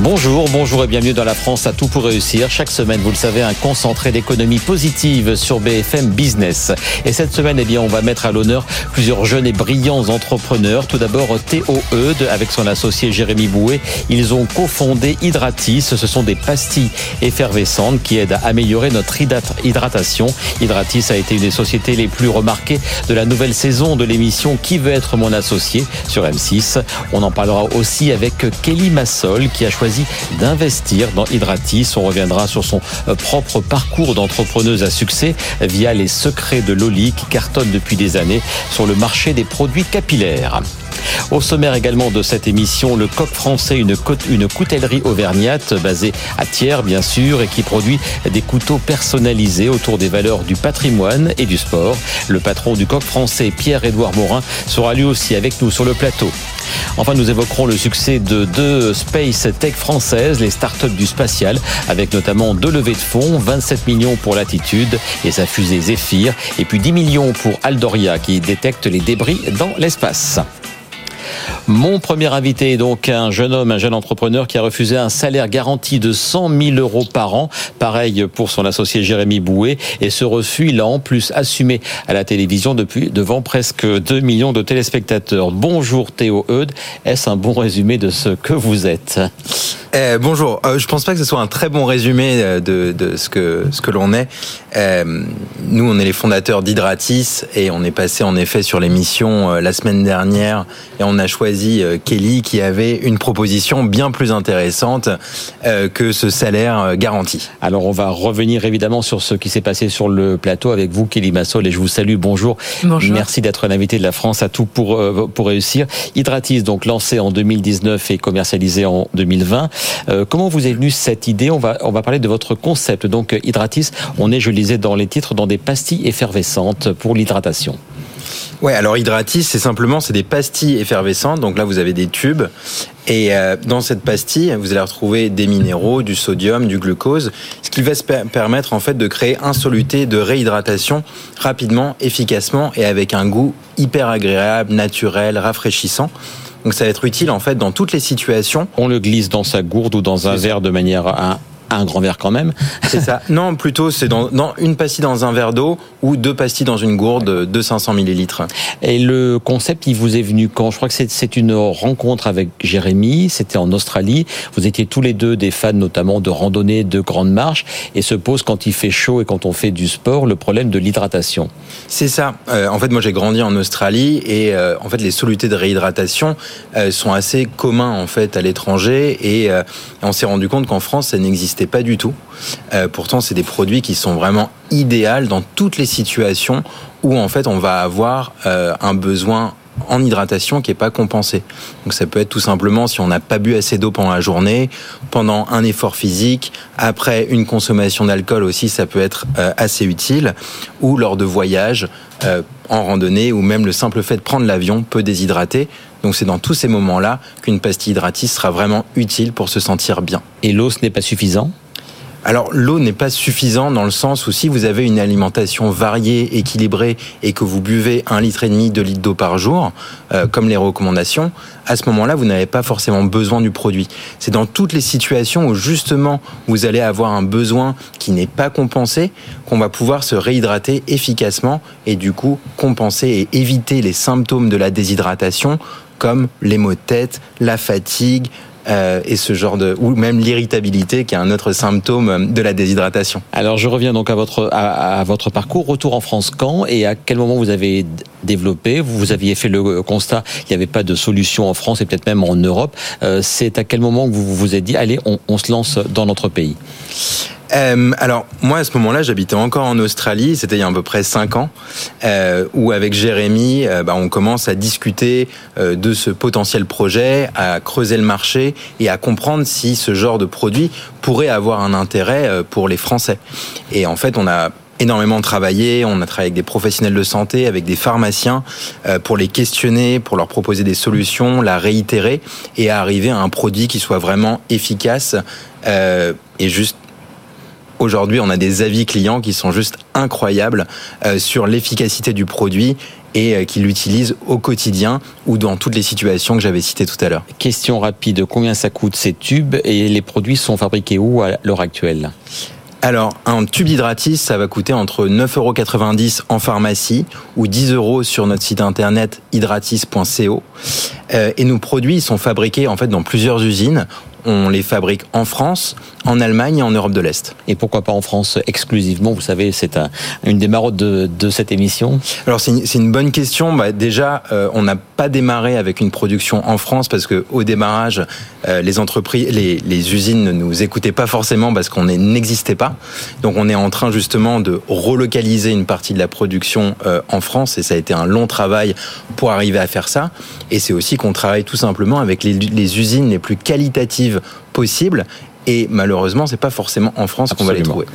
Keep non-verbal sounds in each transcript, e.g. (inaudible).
Bonjour, bonjour et bienvenue dans la France à tout pour réussir. Chaque semaine, vous le savez, un concentré d'économie positive sur BFM Business. Et cette semaine, eh bien, on va mettre à l'honneur plusieurs jeunes et brillants entrepreneurs. Tout d'abord, Eudes avec son associé Jérémy Bouet. Ils ont cofondé Hydratis. Ce sont des pastilles effervescentes qui aident à améliorer notre hydratation. Hydratis a été une des sociétés les plus remarquées de la nouvelle saison de l'émission Qui veut être mon associé sur M6. On en parlera aussi avec Kelly Massol qui a choisi d'investir dans Hydratis. On reviendra sur son euh, propre parcours d'entrepreneuse à succès via les secrets de Loli qui cartonne depuis des années sur le marché des produits capillaires. Au sommaire également de cette émission, le coq français, une, une coutellerie auvergnate basée à Thiers, bien sûr, et qui produit des couteaux personnalisés autour des valeurs du patrimoine et du sport. Le patron du coq français, Pierre-Édouard Morin, sera lui aussi avec nous sur le plateau. Enfin, nous évoquerons le succès de deux space tech françaises, les startups du spatial, avec notamment deux levées de fonds, 27 millions pour Latitude et sa fusée Zephyr, et puis 10 millions pour Aldoria qui détecte les débris dans l'espace. Mon premier invité est donc un jeune homme, un jeune entrepreneur qui a refusé un salaire garanti de 100 000 euros par an. Pareil pour son associé Jérémy Bouet. Et ce refus, il a en plus assumé à la télévision devant presque 2 millions de téléspectateurs. Bonjour Théo Eudes. Est-ce un bon résumé de ce que vous êtes? Eh, bonjour. Euh, je pense pas que ce soit un très bon résumé euh, de, de ce que ce que l'on est. Euh, nous, on est les fondateurs d'Hydratis et on est passé en effet sur l'émission euh, la semaine dernière et on a choisi Kelly qui avait une proposition bien plus intéressante que ce salaire garanti. Alors, on va revenir évidemment sur ce qui s'est passé sur le plateau avec vous, Kelly Massol, et je vous salue. Bonjour. Bonjour. Merci d'être l'invité de la France à tout pour pour réussir. Hydratis, donc lancé en 2019 et commercialisé en 2020. Euh, comment vous est venue cette idée? On va, on va parler de votre concept. Donc, Hydratis, on est, je le disais dans les titres, dans des pastilles effervescentes pour l'hydratation. Ouais, alors Hydratis, c'est simplement c'est des pastilles effervescentes. Donc là, vous avez des tubes et euh, dans cette pastille, vous allez retrouver des minéraux, du sodium, du glucose, ce qui va se permettre en fait de créer un soluté de réhydratation rapidement, efficacement et avec un goût hyper agréable, naturel, rafraîchissant. Donc ça va être utile en fait dans toutes les situations. On le glisse dans sa gourde ou dans un verre de manière à un grand verre quand même. C'est ça. (laughs) Non, plutôt c'est dans, une pastille dans un verre d'eau ou deux pastilles dans une gourde de 500 millilitres. Et le concept, il vous est venu quand? Je crois que c'est une rencontre avec Jérémy. C'était en Australie. Vous étiez tous les deux des fans, notamment de randonnée, de grandes marches, et se pose quand il fait chaud et quand on fait du sport le problème de l'hydratation. C'est ça. Euh, en fait, moi j'ai grandi en Australie et euh, en fait les solutés de réhydratation euh, sont assez communs en fait à l'étranger et on s'est rendu compte qu'en France ça n'existe pas du tout. Euh, pourtant, c'est des produits qui sont vraiment idéaux dans toutes les situations où en fait on va avoir euh, un besoin en hydratation qui est pas compensé. Donc ça peut être tout simplement si on n'a pas bu assez d'eau pendant la journée, pendant un effort physique, après une consommation d'alcool aussi, ça peut être euh, assez utile, ou lors de voyages en randonnée, ou même le simple fait de prendre l'avion peut déshydrater. Donc c'est dans tous ces moments-là qu'une pastille hydratis sera vraiment utile pour se sentir bien. Et l'eau, ce n'est pas suffisant? Alors l'eau n'est pas suffisante dans le sens où si vous avez une alimentation variée, équilibrée et que vous buvez un litre et demi, deux litres d'eau par jour, euh, comme les recommandations, à ce moment-là vous n'avez pas forcément besoin du produit. C'est dans toutes les situations où justement vous allez avoir un besoin qui n'est pas compensé qu'on va pouvoir se réhydrater efficacement et du coup compenser et éviter les symptômes de la déshydratation comme les maux de tête, la fatigue, euh, et ce genre de ou même l'irritabilité qui est un autre symptôme de la déshydratation. Alors je reviens donc à votre à, votre parcours. Retour en France quand et à quel moment vous avez développé? Vous aviez fait le constat qu'il n'y avait pas de solution en France et peut-être même en Europe. Euh, c'est à quel moment que vous vous êtes dit allez on, on se lance dans notre pays? Euh, alors moi à ce moment-là j'habitais encore en Australie, c'était il y a à peu près cinq ans, euh, où avec Jérémy euh, bah, on commence à discuter de ce potentiel projet, à creuser le marché et à comprendre si ce genre de produit pourrait avoir un intérêt pour les Français. Et en fait on a énormément travaillé, on a travaillé avec des professionnels de santé, avec des pharmaciens, pour les questionner, pour leur proposer des solutions, la réitérer et arriver à un produit qui soit vraiment efficace et juste aujourd'hui, on a des avis clients qui sont juste incroyables sur l'efficacité du produit et qu'il utilise au quotidien ou dans toutes les situations que j'avais citées tout à l'heure. Question rapide, combien ça coûte ces tubes et les produits sont fabriqués où à l'heure actuelle? Alors, un tube d'hydratis, ça va coûter entre 9,90€ en pharmacie ou 10 euros sur notre site internet hydratis.co. Euh, et nos produits sont fabriqués en fait dans plusieurs usines on les fabrique en France, en Allemagne et en Europe de l'Est. Et pourquoi pas en France exclusivement Vous savez, c'est une des marottes de, cette émission. Alors c'est une, bonne question. Bah, déjà, euh, on n'a pas démarré avec une production en France parce que au démarrage, euh, les entreprises, les, usines ne nous écoutaient pas forcément parce qu'on n'existait pas. Donc on est en train justement de relocaliser une partie de la production euh, en France et ça a été un long travail pour arriver à faire ça. Et c'est aussi qu'on travaille tout simplement avec les usines les plus qualitatives possible et malheureusement, c'est pas forcément en France qu'on va les trouver.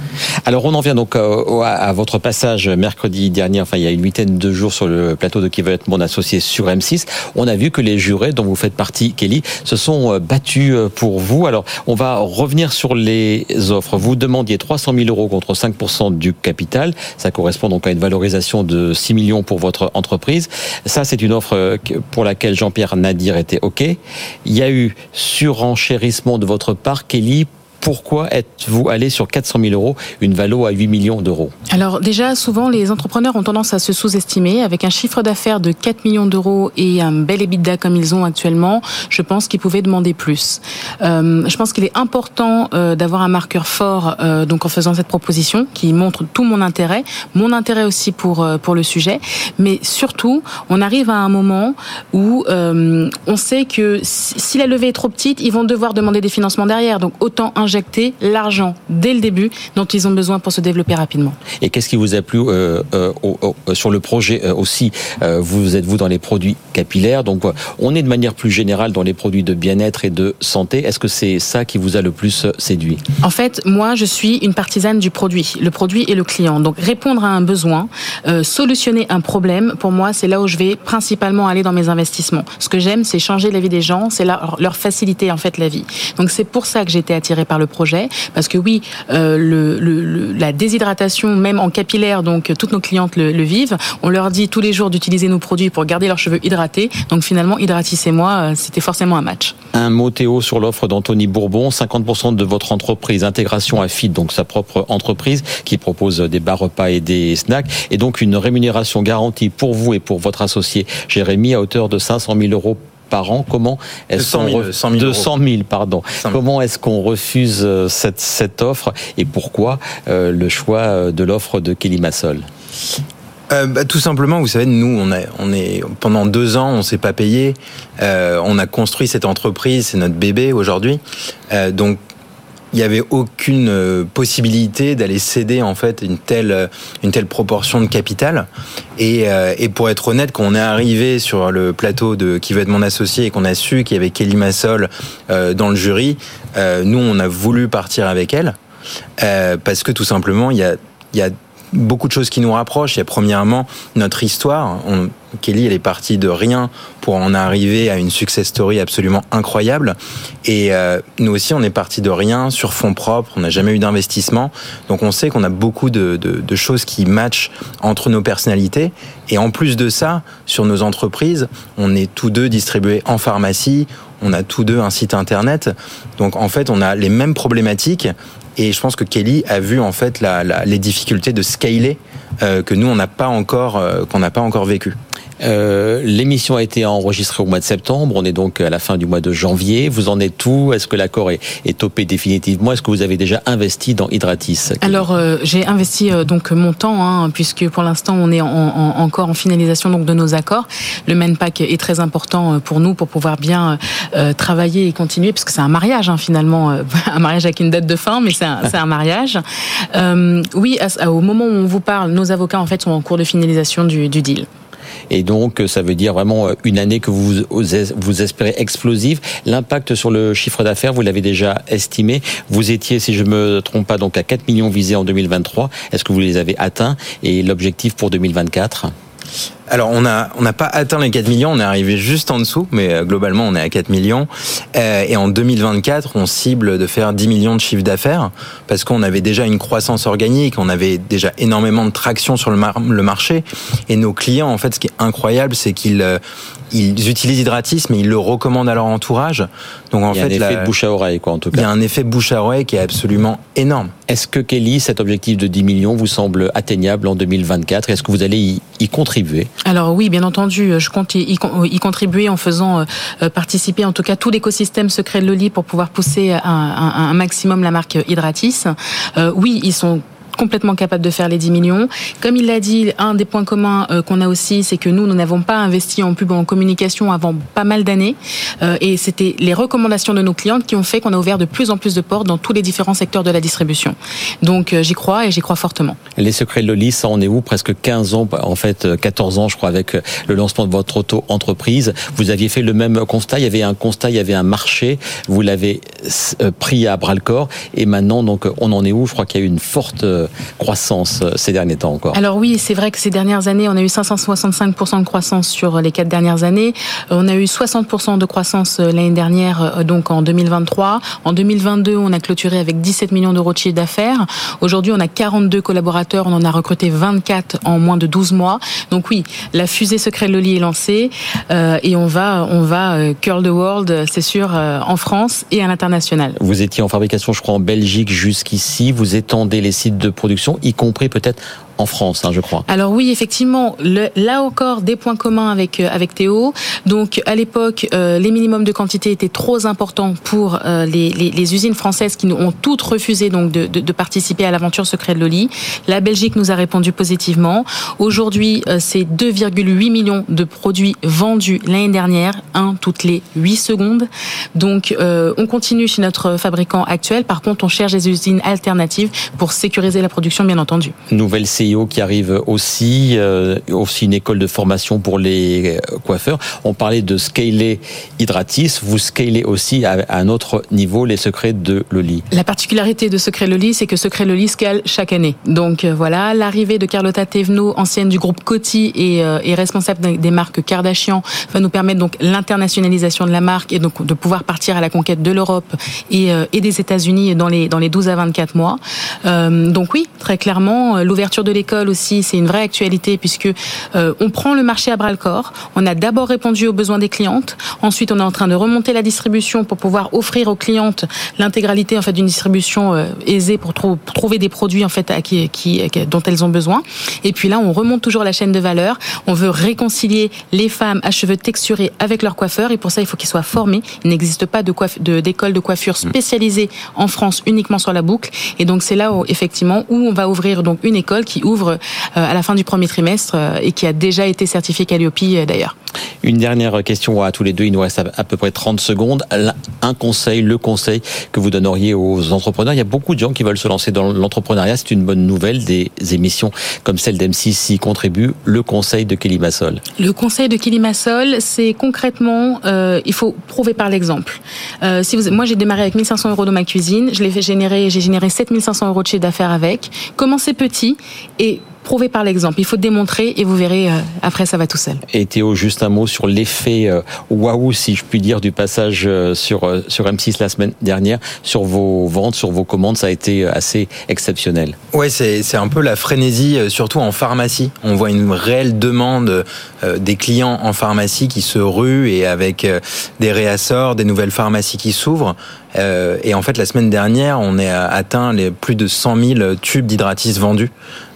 Alors, on en vient donc euh, à votre passage mercredi dernier, enfin il y a une huitaine de jours sur le plateau de Qui veut être mon associé sur M6. On a vu que les jurés dont vous faites partie, Kelly, se sont euh, battus euh, pour vous. Alors, on va revenir sur les offres. Vous demandiez 300 000 euros contre 5% du capital. Ça correspond donc à une valorisation de 6 millions pour votre entreprise. Ça, c'est une offre pour laquelle Jean-Pierre Nadir était OK. Il y a eu surenchérissement de votre part, Kelly pourquoi êtes-vous allé sur 400 000 euros, une valo à 8 millions d'euros Alors déjà, souvent, les entrepreneurs ont tendance à se sous-estimer. Avec un chiffre d'affaires de 4 millions d'euros et un bel EBITDA comme ils ont actuellement, je pense qu'ils pouvaient demander plus. Euh, je pense qu'il est important euh, d'avoir un marqueur fort euh, donc en faisant cette proposition qui montre tout mon intérêt, mon intérêt aussi pour, pour le sujet. Mais surtout, on arrive à un moment où on sait que si la levée est trop petite, ils vont devoir demander des financements derrière. Donc autant un injecter l'argent dès le début dont ils ont besoin pour se développer rapidement. Et qu'est-ce qui vous a plu euh, euh, sur le projet euh, aussi Vous êtes-vous dans les produits capillaires Donc on est de manière plus générale dans les produits de bien-être et de santé. Est-ce que c'est ça qui vous a le plus séduit? En fait, moi, je suis une partisane du produit. Le produit et le client. Donc répondre à un besoin, solutionner un problème, pour moi, c'est là où je vais principalement aller dans mes investissements. Ce que j'aime, c'est changer la vie des gens, c'est leur faciliter en fait la vie. Donc c'est pour ça que j'ai été attirée par le projet, parce que oui, euh, le, la déshydratation, même en capillaire, donc toutes nos clientes le, vivent. On leur dit tous les jours d'utiliser nos produits pour garder leurs cheveux hydratés. Donc finalement, hydratissez-moi, euh, c'était forcément un match. Un mot Théo sur l'offre d'Anthony Bourbon. 50% de votre entreprise, intégration à FIT, donc sa propre entreprise, qui propose des bars repas et des snacks, et donc une rémunération garantie pour vous et pour votre associé Jérémy à hauteur de 500 000 euros par an. Comment est-ce 200 000, pardon. Comment est-ce qu'on refuse euh, cette, cette offre et pourquoi euh, le choix euh, de l'offre de Kelly Massol? Bah, tout simplement, vous savez, nous, on, a, on est pendant deux ans, on s'est pas payé. on a construit cette entreprise, c'est notre bébé aujourd'hui. donc, il n'y avait aucune euh, possibilité d'aller céder en fait une telle euh, une telle proportion de capital. Et, euh, et pour être honnête, quand on est arrivé sur le plateau de qui veut être mon associé et qu'on a su qu'il y avait Kelly Massol dans le jury, nous on a voulu partir avec elle parce que tout simplement il y a il y a beaucoup de choses qui nous rapprochent. Il y a premièrement notre histoire. On, Kelly, elle est partie de rien pour en arriver à une success story absolument incroyable. Et euh, nous aussi, on est parti de rien sur fonds propres. On n'a jamais eu d'investissement. Donc on sait qu'on a beaucoup de, de, de, choses qui matchent entre nos personnalités. Et en plus de ça, sur nos entreprises, on est tous deux distribués en pharmacie. On a tous deux un site internet. Donc en fait, on a les mêmes problématiques et je pense que Kelly a vu en fait la, la, les difficultés de scaler euh, que nous on n'a pas encore euh, qu'on n'a pas encore vécu. Euh, l'émission a été enregistrée au mois de septembre. On est donc à la fin du mois de janvier. Vous en êtes où? Est-ce que l'accord est, est, topé définitivement? Est-ce que vous avez déjà investi dans Hydratis? Alors euh, j'ai investi euh, donc mon temps, hein, puisque pour l'instant on est en, en, encore en finalisation donc de nos accords. Le main pack est très important pour nous pour pouvoir bien travailler et continuer, parce que c'est un mariage hein, finalement, (laughs) un mariage avec une date de fin, mais c'est un, un, mariage. oui, au moment où on vous parle, nos avocats en fait sont en cours de finalisation du deal. Et donc, ça veut dire vraiment euh, une année que vous, vous espérez explosive. L'impact sur le chiffre d'affaires, vous l'avez déjà estimé. Vous étiez, si je me trompe pas, donc à 4 millions visés en 2023. Est-ce que vous les avez atteints? Et l'objectif pour 2024 alors on n'a pas atteint les 4 millions, on est arrivé juste en dessous, mais euh, globalement on est à 4 millions. Euh, et en 2024, on cible de faire 10 millions de chiffre d'affaires parce qu'on avait déjà une croissance organique, on avait déjà énormément de traction sur le, le marché. Et nos clients, en fait, ce qui est incroyable, c'est qu'ils euh, ils utilisent Hydratis, mais ils le recommandent à leur entourage. Donc en il y a fait, un effet de bouche à oreille, quoi, en tout cas. Il y a un effet bouche à oreille qui est absolument énorme. Est-ce que Kelly, cet objectif de 10 millions vous semble atteignable en 2024 Est-ce que vous allez y, contribuer? Alors oui, bien entendu, je compte y, contribuer en faisant euh, participer en tout cas tout l'écosystème secret de Loli pour pouvoir pousser un, un, maximum la marque Hydratis. Euh, oui, ils sont complètement capable de faire les 10 millions. Comme il l'a dit, un des points communs euh, qu'on a aussi, c'est que nous, nous n'avons pas investi en pub en communication avant pas mal d'années. Euh, et c'était les recommandations de nos clientes qui ont fait qu'on a ouvert de plus en plus de portes dans tous les différents secteurs de la distribution. Donc euh, j'y crois et j'y crois fortement. Les secrets de Loli, ça en est où? Presque 15 ans, en fait 14 ans je crois avec le lancement de votre auto-entreprise. Vous aviez fait le même constat, il y avait un constat, il y avait un marché, vous l'avez pris à bras le corps et maintenant donc on en est où? Je crois qu'il y a eu une forte croissance euh, ces derniers temps encore. Alors oui, c'est vrai que ces dernières années, on a eu 565% de croissance sur les quatre dernières années. Euh, on a eu 60% de croissance euh, l'année dernière, donc en 2023. En 2022, on a clôturé avec 17 millions d'euros de chiffre d'affaires. Aujourd'hui, on a 42 collaborateurs, on en a recruté 24 en moins de 12 mois. Donc oui, la fusée secret Loli est lancée et on va, on va curl the world, c'est sûr, en France et à l'international. Vous étiez en fabrication, je crois, en Belgique jusqu'ici. Vous étendez les sites de production, y compris peut-être en France, hein, je crois. Alors oui, effectivement, le, là encore des points communs avec euh, avec Théo. Donc à l'époque, euh, les minimums de quantité étaient trop importants pour euh, les, les, les, usines françaises qui nous ont toutes refusé donc de, de, de participer à l'aventure secret de Loli. La Belgique nous a répondu positivement. Aujourd'hui, c'est 2,8 millions de produits vendus l'année dernière, un toutes les 8 secondes. Donc on continue chez notre fabricant actuel. Par contre, on cherche des usines alternatives pour sécuriser la production, bien entendu. Nouvelle qui arrive aussi, euh, aussi une école de formation pour les euh, coiffeurs. On parlait de scaler Hydratis, vous scalez aussi à, un autre niveau les secrets de Loli. La particularité de Secret Loli, c'est que Secret Loli scale chaque année. Donc euh, voilà, l'arrivée de Carlotta Tevno, ancienne du groupe Coty et, responsable des marques Kardashian, va nous permettre donc l'internationalisation de la marque et donc de pouvoir partir à la conquête de l'Europe et, et des États-Unis dans les dans les 12 à 24 mois. Donc oui, très clairement, l'ouverture de l'école aussi, c'est une vraie actualité puisque euh, on prend le marché à bras le corps. On a d'abord répondu aux besoins des clientes. Ensuite, on est en train de remonter la distribution pour pouvoir offrir aux clientes l'intégralité en fait d'une distribution euh, aisée pour, trouver des produits en fait à qui, qui, dont elles ont besoin. Et puis là, on remonte toujours la chaîne de valeur. On veut réconcilier les femmes à cheveux texturés avec leurs coiffeurs et pour ça, il faut qu'ils soient formés. Il n'existe pas de d'école de, coiffure mmh. spécialisée en France uniquement sur la boucle. Et donc c'est là où effectivement où on va ouvrir donc une école qui ouvre euh, à la fin du premier trimestre euh, et qui a déjà été certifié Calliope euh, d'ailleurs. Une dernière question à tous les deux, il nous reste à peu près 30 secondes. Un conseil, le conseil que vous donneriez aux entrepreneurs. Il y a beaucoup de gens qui veulent se lancer dans l'entrepreneuriat. C'est une bonne nouvelle. Des émissions comme celle d'M6 y contribuent. Le conseil de Kelly Massol. Le conseil de Kelly Massol, c'est concrètement, euh, il faut prouver par l'exemple. Euh, moi, j'ai démarré avec 1500 euros dans ma cuisine. Je l'ai fait générer, j'ai généré 7500 euros de chiffre d'affaires avec. Commencez petit et prouver par l'exemple. Il faut démontrer et vous verrez, euh, après, ça va tout seul. Et Théo, juste un mot sur l'effet euh, waouh, si je puis dire, du passage euh, sur, sur M6 la semaine dernière, sur vos ventes, sur vos commandes, ça a été assez exceptionnel. Ouais, c'est un peu la frénésie, surtout en pharmacie. On voit une réelle demande des clients en pharmacie qui se ruent et avec des réassorts, des nouvelles pharmacies qui s'ouvrent. et en fait, la semaine dernière, on a atteint les plus de 100 000 tubes d'hydratis vendus.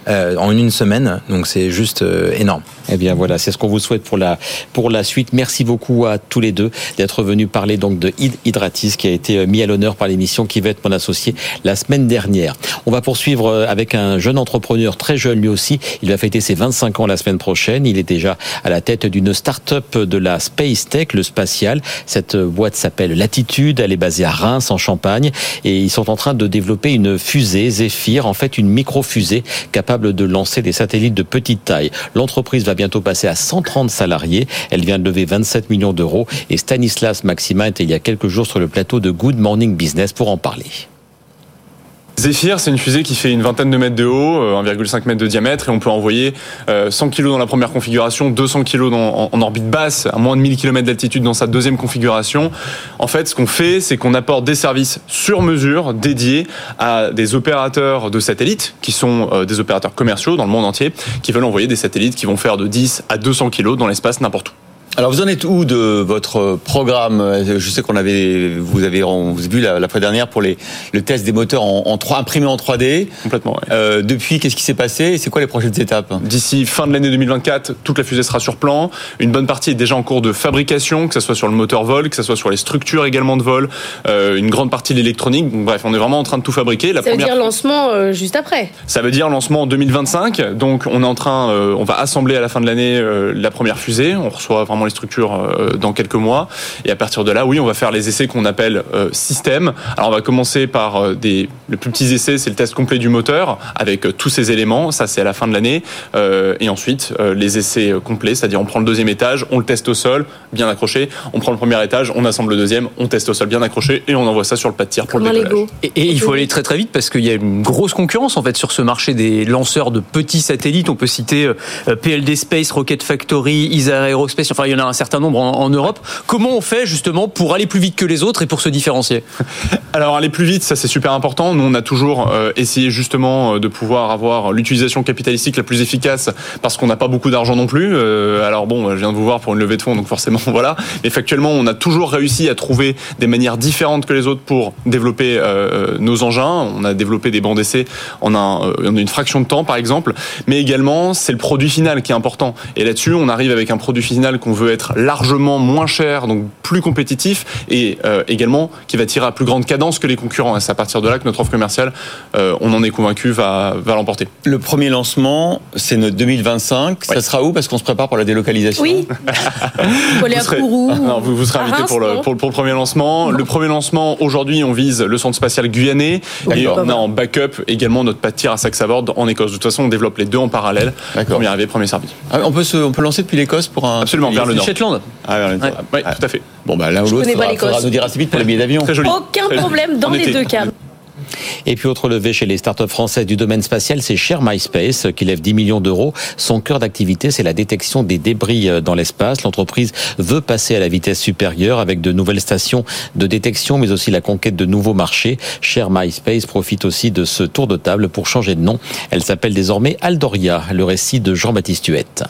Euh, en une semaine. Donc c'est juste euh, énorme. Eh bien voilà, c'est ce qu'on vous souhaite pour la pour la suite. Merci beaucoup à tous les deux d'être venus parler donc de Hydratis qui a été euh, mis à l'honneur par l'émission qui va être mon associé la semaine dernière. On va poursuivre avec un jeune entrepreneur très jeune lui aussi. Il va fêter ses 25 ans la semaine prochaine. Il est déjà à la tête d'une start-up de la Space Tech, le spatial. Cette boîte s'appelle Latitude. Elle est basée à Reims en Champagne et ils sont en train de développer une fusée Zephyr, en fait une micro-fusée capable de lancer des satellites de petite taille. L'entreprise va bientôt passer à 130 salariés. Elle vient de lever 27 millions d'euros et Stanislas Maxima était il y a quelques jours sur le plateau de Good Morning Business pour en parler. Zephyr, c'est une fusée qui fait une vingtaine de mètres de haut, 1,5 mètre de diamètre, et on peut envoyer 100 kg dans la première configuration, 200 kg en, orbite basse, à moins de 1000 km d'altitude dans sa deuxième configuration. En fait, ce qu'on fait, c'est qu'on apporte des services sur mesure dédiés à des opérateurs de satellites, qui sont des opérateurs commerciaux dans le monde entier, qui veulent envoyer des satellites qui vont faire de 10 à 200 kg dans l'espace n'importe où. Alors vous en êtes où de votre programme? Je sais qu'on avait, vous avez, on vous a vu la, fois dernière pour les, le test des moteurs en, en 3, imprimés en 3D. Complètement. Ouais. Euh, depuis, qu'est-ce qui s'est passé C'est quoi les prochaines étapes? D'ici fin de l'année 2024, toute la fusée sera sur plan. Une bonne partie est déjà en cours de fabrication, que ce soit sur le moteur vol, que ce soit sur les structures également de vol, euh, une grande partie de l'électronique. Donc bref, on est vraiment en train de tout fabriquer. La Ça première... veut dire lancement euh, juste après. Ça veut dire lancement en 2025. Donc on est en train, euh, on va assembler à la fin de l'année euh, la première fusée. On reçoit vraiment les structures euh, dans quelques mois. Et à partir de là, oui, on va faire les essais qu'on appelle euh, système. Alors on va commencer par euh, des le plus petits essais, c'est le test complet du moteur avec euh, tous ces éléments. Ça, c'est à la fin de l'année. Euh, et ensuite, euh, les essais complets, c'est-à-dire on prend le deuxième étage, on le teste au sol, bien accroché. On prend le premier étage, on assemble le deuxième, on teste au sol, bien accroché, et on envoie ça sur le pas de tir pour Comme le décollage. Et, et, il faut aller très très vite parce qu'il y a une grosse concurrence en fait sur ce marché des lanceurs de petits satellites. On peut citer PLD Space, Rocket Factory, Isar Aerospace. Enfin, il y en a un certain nombre en, Europe. Comment on fait justement pour aller plus vite que les autres et pour se différencier? (laughs) Alors aller plus vite, ça c'est super important. Nous on a toujours euh, essayé justement de pouvoir avoir l'utilisation capitalistique la plus efficace parce qu'on n'a pas beaucoup d'argent non plus. Euh, alors bon, je viens de vous voir pour une levée de fonds, donc forcément (laughs) voilà. Mais factuellement, on a toujours réussi à trouver des manières différentes que les autres pour développer euh, nos engins. On a développé des bancs d'essai en, en une fraction de temps par exemple, mais également c'est le produit final qui est important. Et là-dessus, on arrive avec un produit final qu'on veut être largement moins cher, donc plus compétitif et euh, également qui va tirer à plus grande cadence que les concurrents. Et c'est à partir de là que notre offre commerciale, euh, on en est convaincu, va, va l'emporter. Le premier lancement, c'est notre 2025. Ouais. Ça sera où? Parce qu'on se prépare pour la délocalisation. Oui. (laughs) vous, serez, (laughs) non, vous, vous serez invité pour le, pour, pour, le premier lancement. Le premier lancement, aujourd'hui, on vise le centre spatial guyanais et on a en backup également notre pas de tir à Saxavord en Écosse. De toute façon, on développe les deux en parallèle. Premier arrivé, premier servi. Ah, on, peut se, on peut lancer depuis l'Écosse pour un. Absolument, vers le nord. Shetland. Ah, vers le nord. Ouais. Ouais, tout à fait. Bon, bah l'un ou l'autre, il faudra nous dire assez vite pour les billets d'avion. Aucun problème dans les deux cas. Et puis autre levée chez les startups françaises du domaine spatial, c'est Share MySpace qui lève 10 millions d'euros. Son cœur d'activité, c'est la détection des débris dans l'espace. L'entreprise veut passer à la vitesse supérieure avec de nouvelles stations de détection, mais aussi la conquête de nouveaux marchés. Share MySpace profite aussi de ce tour de table pour changer de nom. Elle s'appelle désormais Aldoria. Le récit de Jean-Baptiste Huette.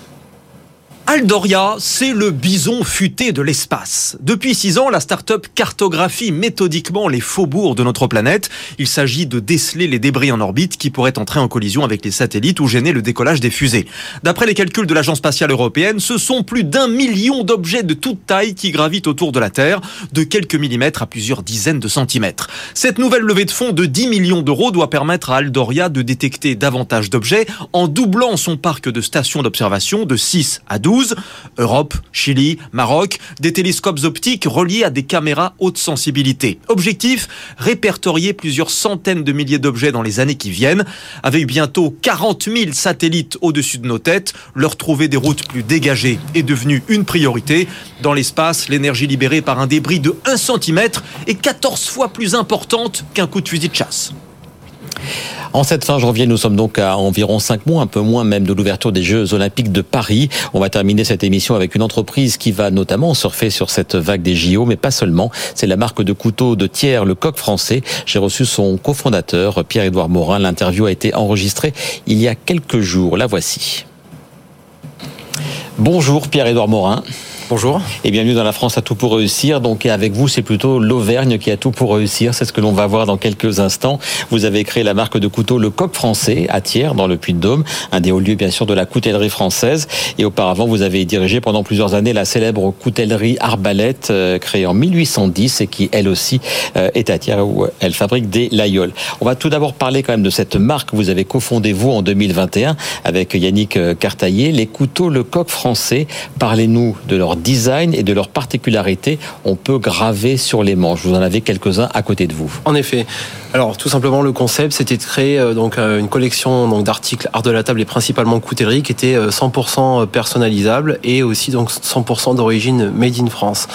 Aldoria, c'est le bison futé de l'espace. Depuis six ans, la start-up cartographie méthodiquement les faubourgs de notre planète. Il s'agit de déceler les débris en orbite qui pourraient entrer en collision avec les satellites ou gêner le décollage des fusées. D'après les calculs de l'Agence spatiale européenne, ce sont plus d'un million d'objets de toute taille qui gravitent autour de la Terre, de quelques millimètres à plusieurs dizaines de centimètres. Cette nouvelle levée de fonds de 10 millions d'euros doit permettre à Aldoria de détecter davantage d'objets en doublant son parc de stations d'observation de 6 à 12 Europe, Chili, Maroc, des télescopes optiques reliés à des caméras haute sensibilité. Objectif, répertorier plusieurs centaines de milliers d'objets dans les années qui viennent. Avec bientôt 40 000 satellites au-dessus de nos têtes, leur trouver des routes plus dégagées est devenu une priorité. Dans l'espace, l'énergie libérée par un débris de 1 cm est 14 fois plus importante qu'un coup de fusil de chasse. En cette fin janvier, nous sommes donc à environ 5 mois, un peu moins même de l'ouverture des Jeux Olympiques de Paris. On va terminer cette émission avec une entreprise qui va notamment surfer sur cette vague des JO, mais pas seulement. C'est la marque de couteaux de Thiers, le coq français. J'ai reçu son cofondateur, Pierre-Édouard Morin. L'interview a été enregistrée il y a quelques jours. La voici. Bonjour Pierre-Édouard Morin. Bonjour. Et bienvenue dans la France à tout pour réussir. Donc avec vous, c'est plutôt l'Auvergne qui a tout pour réussir. C'est ce que l'on va voir dans quelques instants. Vous avez créé la marque de couteaux Le Coq Français à Thiers, dans le Puy-de-Dôme, un des hauts lieux bien sûr de la coutellerie française. Et auparavant, vous avez dirigé pendant plusieurs années la célèbre coutellerie Arbalète, euh, créée en 1810 et qui elle aussi euh, est à Thiers où elle fabrique des laïoles. On va tout d'abord parler quand même de cette marque que vous avez cofondée vous en 2021 avec Yannick Cartaillé, les couteaux Le Coq Français. Parlez-nous de leur design et de leur particularité on peut graver sur les manches Vous en avez quelques-uns à côté de vous. En effet. Alors tout simplement le concept c'était de créer euh, donc euh, une collection donc d'articles art de la table et principalement coutellerie qui était 100% personnalisable et aussi donc 100% d'origine made in France.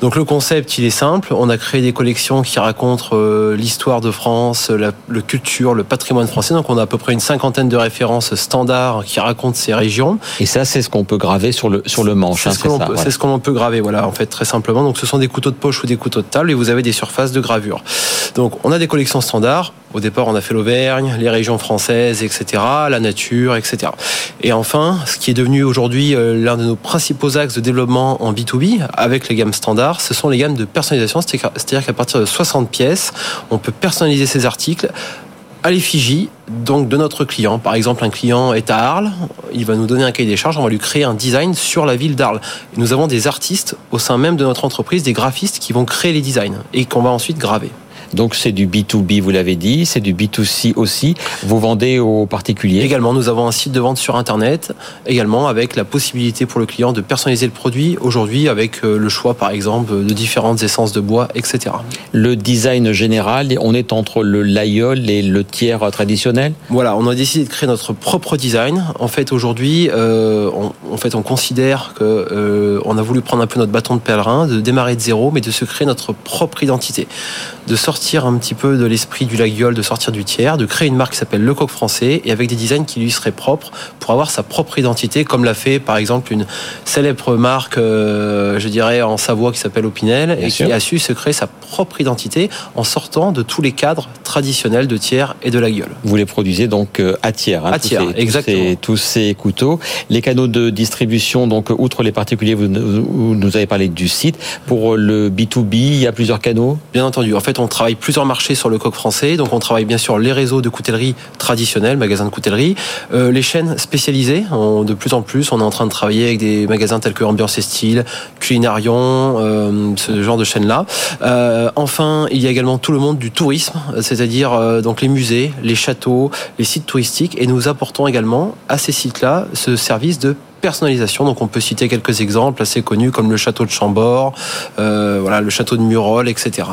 Donc le concept il est simple, on a créé des collections qui racontent l'histoire de France, la le culture, le patrimoine français. Donc on a à peu près une cinquantaine de références standards qui racontent ces régions. Et ça c'est ce qu'on peut graver sur le sur le manche. C'est ce ce qu'on peut graver voilà en fait très simplement. Donc ce sont des couteaux de poche ou des couteaux de table et vous avez des surfaces de gravure. Donc on a des collections standards au départ, on a fait l'Auvergne, les régions françaises, etc., la nature, etc. Et enfin, ce qui est devenu aujourd'hui euh, l'un de nos principaux axes de développement en B2B, avec les gammes standards, ce sont les gammes de personnalisation. C'est-à-dire qu'à partir de 60 pièces, on peut personnaliser ces articles à l'effigie donc de notre client. Par exemple, un client est à Arles, il va nous donner un cahier des charges, on va lui créer un design sur la ville d'Arles. Nous avons des artistes au sein même de notre entreprise, des graphistes qui vont créer les designs et qu'on va ensuite graver. Donc c'est du B2B, vous l'avez dit, c'est du B2C aussi. Vous vendez aux particuliers Également, nous avons un site de vente sur Internet, également avec la possibilité pour le client de personnaliser le produit aujourd'hui avec euh, le choix par exemple de différentes essences de bois, etc. Le design général, on est entre le layol et le tiers traditionnel? Voilà, on a décidé de créer notre propre design. En fait, aujourd'hui, euh, on, en fait, on considère que euh, on a voulu prendre un peu notre bâton de pèlerin, de démarrer de zéro, mais de se créer notre propre identité, de sortir sortir un petit peu de l'esprit du laguiole, de sortir du tiers, de créer une marque qui s'appelle Le Coq Français et avec des designs qui lui seraient propres pour avoir sa propre identité, comme l'a fait par exemple une célèbre marque, euh, je dirais, en Savoie qui s'appelle Opinel et qui a su se créer sa propre identité en sortant de tous les cadres traditionnels de tiers et de la gueule. Vous les produisez donc euh, à tiers, hein, à tiers, exactement. Tous ces, couteaux, les canaux de distribution, donc outre les particuliers, vous, vous nous avez parlé du site. Pour le B2B, il y a plusieurs canaux? Bien entendu. En fait, on travaille plusieurs marchés sur le coq français. Donc on travaille bien sûr les réseaux de coutellerie traditionnels, magasins de coutellerie, euh, les chaînes spécialisées. de plus en plus, on est en train de travailler avec des magasins tels que Ambiance et Style, Culinarion, euh, ce genre de chaînes-là. Euh, enfin, il y a également tout le monde du tourisme, c'est-à-dire donc les musées, les châteaux, les sites touristiques, et nous apportons également à ces sites-là ce service de personnalisation. Donc on peut citer quelques exemples assez connus comme le château de Chambord, euh, voilà, le château de Murol, etc.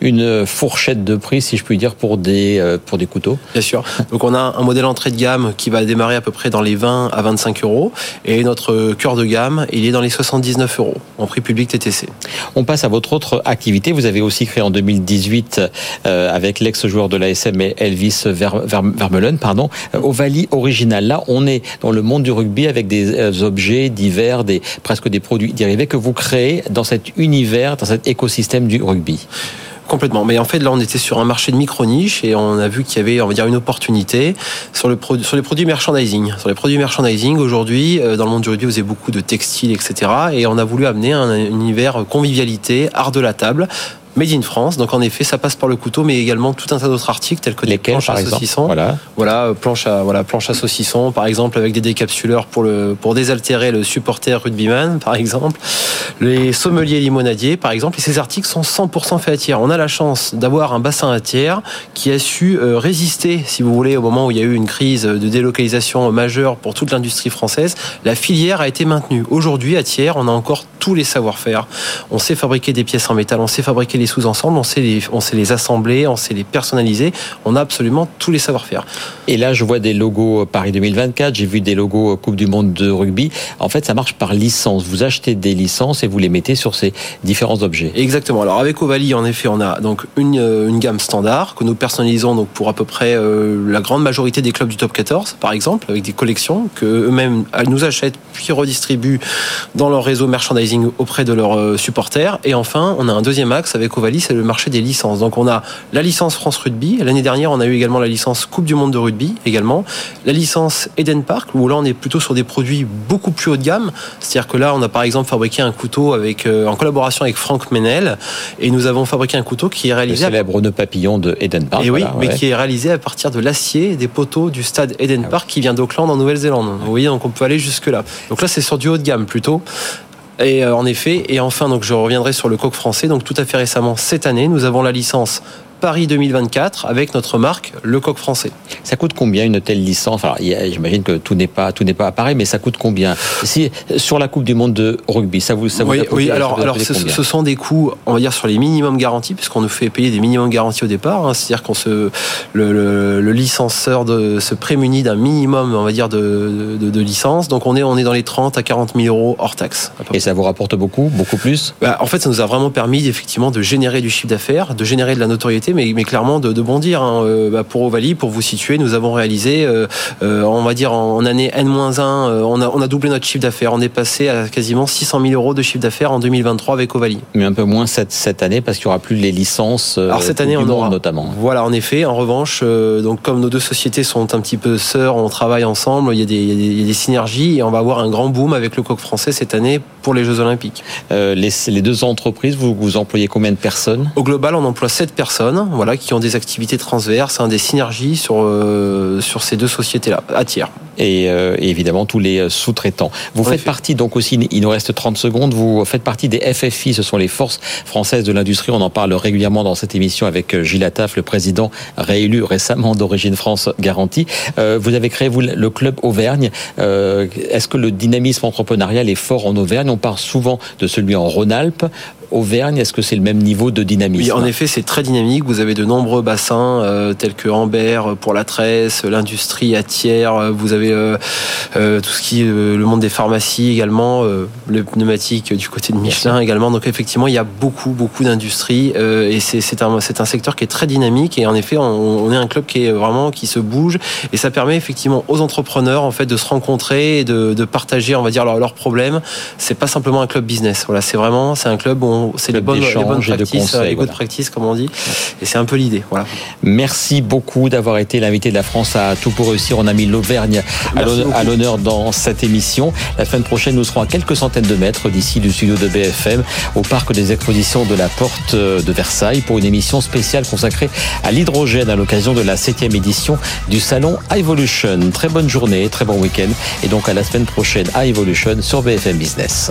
Une fourchette de prix, si je puis dire, pour des, euh, pour des couteaux Bien sûr. Donc on a un modèle entrée de gamme qui va démarrer à peu près dans les 20 à 25 euros et notre cœur de gamme, il est dans les 79 euros en prix public TTC. On passe à votre autre activité. Vous avez aussi créé en 2018 euh, avec l'ex-joueur de l'ASM Elvis Vermeulen, pardon, Ovalie Original. Là, on est dans le monde du rugby avec des objets divers, presque des produits dérivés que vous créez dans cet univers, dans cet écosystème du rugby. Complètement. Mais en fait, là, on était sur un marché de micro-niche et on a vu qu'il y avait, on va dire, une opportunité sur, sur les produits merchandising. Sur les produits merchandising, aujourd'hui, euh, dans le monde du rugby, vous avez beaucoup de textiles, etc. Et on a voulu amener un univers convivialité, art de la table, Made in France. Donc en effet, ça passe par le couteau, mais également tout un tas d'autres articles tels que des planches à saucisson. Voilà, voilà euh, planche à voilà planche à saucisson, par exemple avec des décapsuleurs pour le pour désaltérer le supporter rugbyman, par exemple. Les sommeliers limonadiers, par exemple. Et ces articles sont 100% faits à tiers. On a la chance d'avoir un bassin à tiers qui a su euh, résister, si vous voulez, au moment où il y a eu une crise de délocalisation majeure pour toute l'industrie française. La filière a été maintenue. Aujourd'hui, à tiers, on a encore tous les savoir-faire. On sait fabriquer des pièces en métal, on sait fabriquer les sous-ensembles, on sait les, on sait les assembler, on sait les personnaliser. On a absolument tous les savoir-faire. Et là, je vois des logos Paris 2024, j'ai vu des logos Coupe du Monde de rugby. En fait, ça marche par licence. Vous achetez des licences et vous les mettez sur ces différents objets. Exactement. Alors avec Ovalie, en effet, on a donc une, euh, une gamme standard que nous personnalisons donc pour à peu près euh, la grande majorité des clubs du top 14, par exemple, avec des collections que eux-mêmes nous achètent puis redistribuent dans leur réseau merchandising auprès de leurs euh, supporters. Et enfin, on a un deuxième axe avec C'est le marché des licences. Donc on a la licence France Rugby. L'année dernière, on a eu également la licence Coupe du Monde de rugby également. La licence Eden Park, où là on est plutôt sur des produits beaucoup plus haut de gamme. C'est-à-dire que là, on a par exemple fabriqué un couteau avec, euh, en collaboration avec Franck Menel. Et nous avons fabriqué un couteau qui est réalisé... Le célèbre nœud papillon de Eden Park. Et oui, mais qui est réalisé à partir de l'acier des poteaux du stade Eden ah Park qui vient d'Auckland en Nouvelle-Zélande. Vous voyez, donc on peut aller jusque là. Donc là, c'est sur du haut de gamme plutôt. Et euh, en effet, et enfin, donc je reviendrai sur le coq français. Donc tout à fait récemment, cette année, nous avons la licence Paris 2024 avec notre marque Le Coq Français. Ça coûte combien une telle licence? Alors, j'imagine que tout n'est pas tout n'est pas pareil, mais ça coûte combien? Si sur la Coupe du Monde de rugby, ça vous ça oui, vous oui, alors alors ce, ce, sont des coûts, on va dire sur les minimums garantis, puisqu'on nous fait payer des minimums garantis au départ. Hein, C'est-à-dire qu'on se le, le, le, licenceur de, se prémunit d'un minimum, on va dire de, de, de, licence. Donc on est on est dans les 30 à 40 000 euros hors taxe. Et ça vous rapporte beaucoup, beaucoup plus? Bah, En fait, ça nous a vraiment permis effectivement de générer du chiffre d'affaires, de générer de la notoriété, mais, mais clairement de, de bondir. Hein. Euh, bah, pour Ovalie, pour vous situer, nous avons réalisé, euh, euh, on va dire en année N-1, euh, on, a, on a doublé notre chiffre d'affaires. On est passé à quasiment 600 000 euros de chiffre d'affaires en 2023 avec Ovalie. Mais un peu moins cette, cette année parce qu'il n'y aura plus les licences. Alors cette année, on aura notamment. Voilà, en effet. En revanche, donc comme nos deux sociétés sont un petit peu sœurs, on travaille ensemble. Il y a des, il y a des, il y a des synergies et on va avoir un grand boom avec le coq français cette année pour les Jeux Olympiques. Les, les deux entreprises, vous, vous employez combien de personnes? Au global, on emploie sept personnes, voilà, qui ont des activités transverses, hein, des synergies sur euh, sur ces deux sociétés-là, à tiers. et, euh, et évidemment tous les euh, sous-traitants. Vous En faites effet. partie donc aussi, il nous reste 30 secondes, vous faites partie des FFI, ce sont les forces françaises de l'industrie, on en parle régulièrement dans cette émission avec Gilles Attaf, le président réélu récemment d'Origine France Garantie. Euh, vous avez créé vous le club Auvergne. Est-ce que le dynamisme entrepreneurial est fort en Auvergne? On parle souvent de celui en Rhône-Alpes. Auvergne, est-ce que c'est le même niveau de dynamisme Oui, en effet, c'est très dynamique. Vous avez de nombreux bassins euh, tels que Amber pour la tresse, l'industrie à tiers. euh, Vous avez euh, euh, tout ce qui est le monde des pharmacies également, le pneumatique du côté de Michelin également. Donc effectivement, il y a beaucoup beaucoup d'industries et c'est un secteur qui est très dynamique et en effet, on, on est un club qui est vraiment qui se bouge et ça permet effectivement aux entrepreneurs en fait de se rencontrer et de, de partager, on va dire leurs leurs problèmes. C'est pas simplement un club business. Voilà, c'est vraiment c'est un club où on- c'est les Club bonnes les bonnes de practices, conseils, les voilà. practices comme on dit. Et c'est un peu l'idée. Voilà. Merci beaucoup d'avoir été l'invité de la France à Tout pour réussir. On a mis l'Auvergne à l'honneur- dans cette émission. La semaine prochaine, nous serons à quelques centaines de mètres d'ici du studio de BFM au parc des expositions de la Porte de Versailles pour une émission spéciale consacrée à l'hydrogène à l'occasion de la septième édition du salon iVolution. Très bonne journée, très bon week-end et donc à la semaine prochaine à iVolution sur BFM Business.